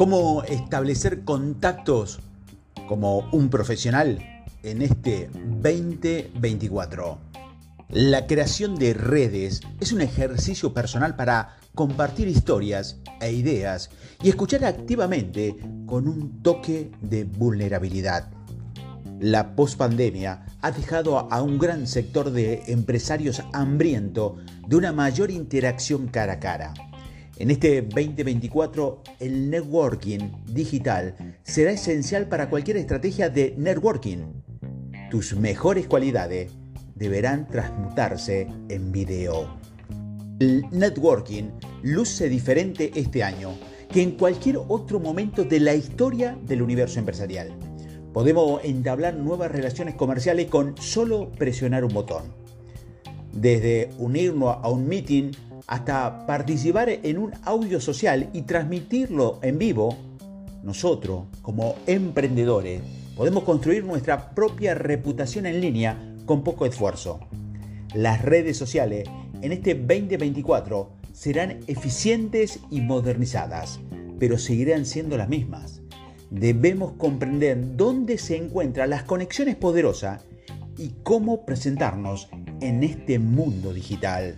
¿Cómo establecer contactos como un profesional en este 2024? La creación de redes es un ejercicio personal para compartir historias e ideas y escuchar activamente con un toque de vulnerabilidad. La pospandemia ha dejado a un gran sector de empresarios hambriento de una mayor interacción cara a cara. En este 2024, el networking digital será esencial para cualquier estrategia de networking. Tus mejores cualidades deberán transmutarse en video. El networking luce diferente este año que en cualquier otro momento de la historia del universo empresarial. Podemos entablar nuevas relaciones comerciales con solo presionar un botón. Desde unirnos a un meeting hasta participar en un audio social y transmitirlo en vivo, nosotros, como emprendedores, podemos construir nuestra propia reputación en línea con poco esfuerzo. Las redes sociales en este 2024 serán eficientes y modernizadas, pero seguirán siendo las mismas. Debemos comprender dónde se encuentran las conexiones poderosas y cómo presentarnos en este mundo digital.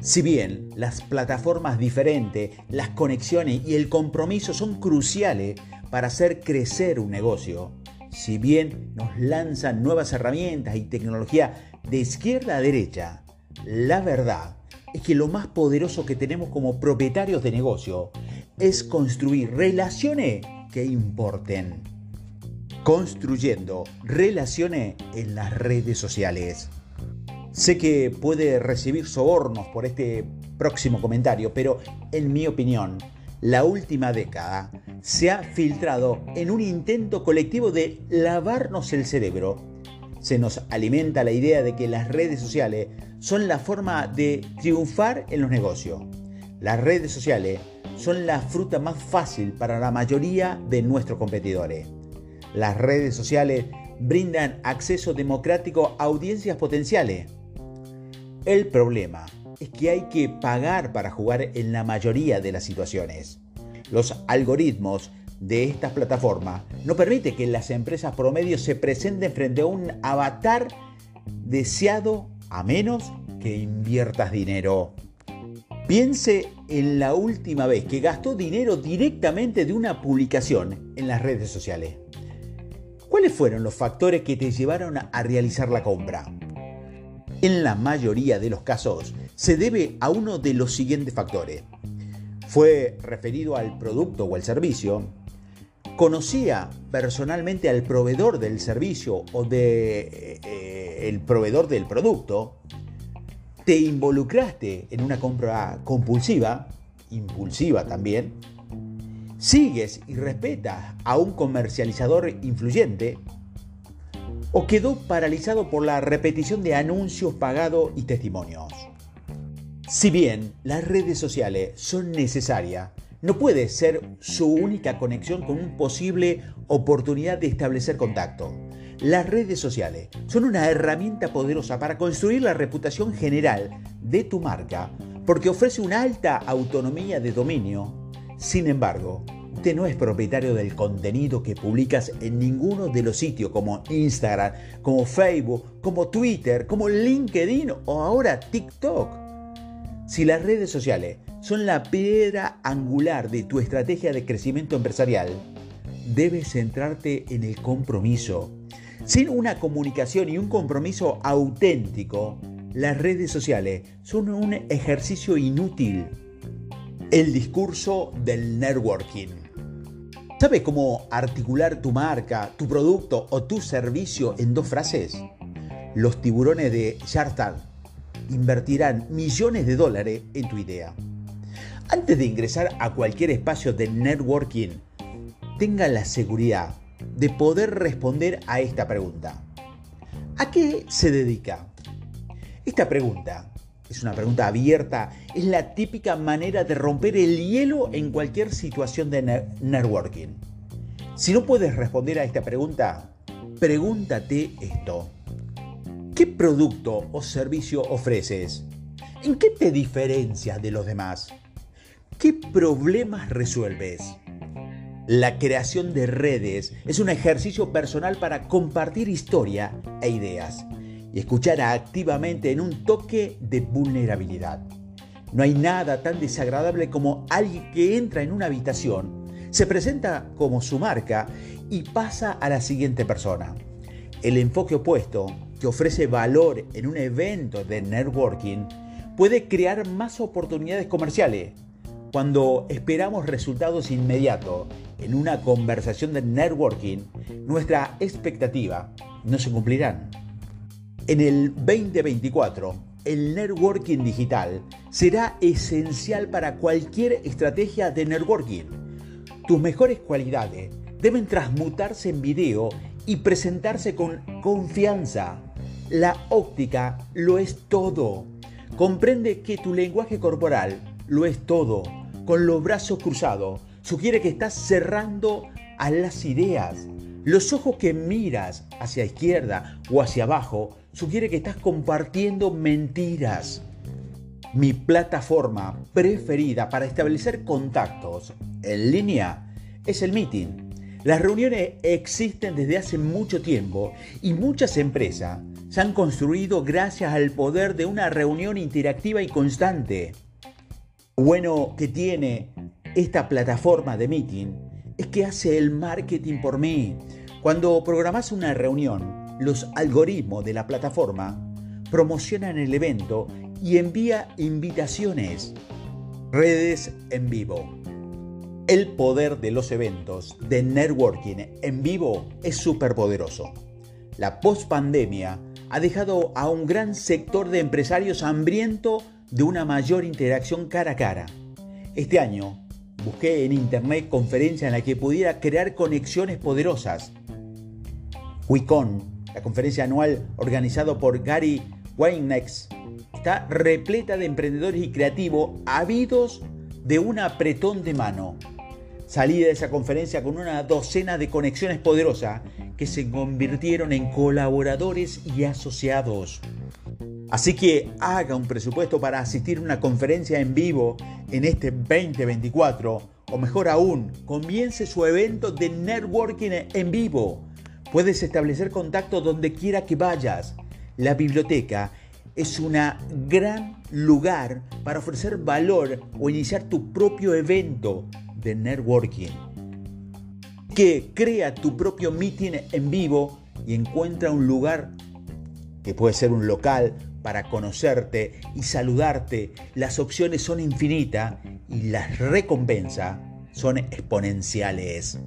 Si bien las plataformas diferentes, las conexiones y el compromiso son cruciales para hacer crecer un negocio, si bien nos lanzan nuevas herramientas y tecnología de izquierda a derecha, la verdad es que lo más poderoso que tenemos como propietarios de negocio es construir relaciones que importen. Construyendo relaciones en las redes sociales. Sé que puede recibir sobornos por este próximo comentario, pero en mi opinión, la última década se ha filtrado en un intento colectivo de lavarnos el cerebro. Se nos alimenta la idea de que las redes sociales son la forma de triunfar en los negocios. Las redes sociales son la fruta más fácil para la mayoría de nuestros competidores. Las redes sociales brindan acceso democrático a audiencias potenciales el problema es que hay que pagar para jugar en la mayoría de las situaciones. Los algoritmos de estas plataformas no permiten que las empresas promedio se presenten frente a un avatar deseado a menos que inviertas dinero. Piense en la última vez que gastó dinero directamente de una publicación en las redes sociales. ¿Cuáles fueron los factores que te llevaron a realizar la compra? En la mayoría de los casos se debe a uno de los siguientes factores. Fue referido al producto o al servicio, conocía personalmente al proveedor del servicio o de, eh, el proveedor del producto, te involucraste en una compra compulsiva, impulsiva también, sigues y respetas a un comercializador influyente, o quedó paralizado por la repetición de anuncios pagados y testimonios. Si bien las redes sociales son necesarias, no puede ser su única conexión con una posible oportunidad de establecer contacto. Las redes sociales son una herramienta poderosa para construir la reputación general de tu marca porque ofrece una alta autonomía de dominio. Sin embargo, Usted no es propietario del contenido que publicas en ninguno de los sitios como Instagram, como Facebook, como Twitter, como LinkedIn o ahora TikTok. Si las redes sociales son la piedra angular de tu estrategia de crecimiento empresarial, debes centrarte en el compromiso. Sin una comunicación y un compromiso auténtico, las redes sociales son un ejercicio inútil. El discurso del networking. ¿Sabes cómo articular tu marca, tu producto o tu servicio en dos frases? Los tiburones de Shark invertirán millones de dólares en tu idea. Antes de ingresar a cualquier espacio de networking, tenga la seguridad de poder responder a esta pregunta. ¿A qué se dedica? Esta pregunta es una pregunta abierta, es la típica manera de romper el hielo en cualquier situación de networking. Si no puedes responder a esta pregunta, pregúntate esto. ¿Qué producto o servicio ofreces? ¿En qué te diferencias de los demás? ¿Qué problemas resuelves? La creación de redes es un ejercicio personal para compartir historia e ideas y escuchar activamente en un toque de vulnerabilidad. No hay nada tan desagradable como alguien que entra en una habitación, se presenta como su marca y pasa a la siguiente persona. El enfoque opuesto, que ofrece valor en un evento de networking, puede crear más oportunidades comerciales. Cuando esperamos resultados inmediatos en una conversación de networking, nuestra expectativa no se cumplirán. En el 2024, el networking digital será esencial para cualquier estrategia de networking. Tus mejores cualidades deben transmutarse en video y presentarse con confianza. La óptica lo es todo. Comprende que tu lenguaje corporal lo es todo. Con los brazos cruzados, sugiere que estás cerrando a las ideas. Los ojos que miras hacia izquierda o hacia abajo sugiere que estás compartiendo mentiras. Mi plataforma preferida para establecer contactos en línea es el meeting. Las reuniones existen desde hace mucho tiempo y muchas empresas se han construido gracias al poder de una reunión interactiva y constante. Bueno que tiene esta plataforma de meeting es que hace el marketing por mí. Cuando programas una reunión, los algoritmos de la plataforma promocionan el evento y envía invitaciones. Redes en vivo. El poder de los eventos de networking en vivo es súper poderoso. La post-pandemia ha dejado a un gran sector de empresarios hambriento de una mayor interacción cara a cara. Este año busqué en internet conferencias en la que pudiera crear conexiones poderosas. La conferencia anual organizada por Gary Weinnex, está repleta de emprendedores y creativos ávidos de un apretón de mano Salí de esa conferencia con una docena de conexiones poderosas que se convirtieron en colaboradores y asociados. Así que haga un presupuesto para asistir a una conferencia en vivo en este 2024 o mejor aún, comience su evento de networking en vivo. Puedes establecer contacto donde quiera que vayas. La biblioteca es un gran lugar para ofrecer valor o iniciar tu propio evento de networking. Que crea tu propio meeting en vivo y encuentra un lugar que puede ser un local para conocerte y saludarte. Las opciones son infinitas y las recompensas son exponenciales.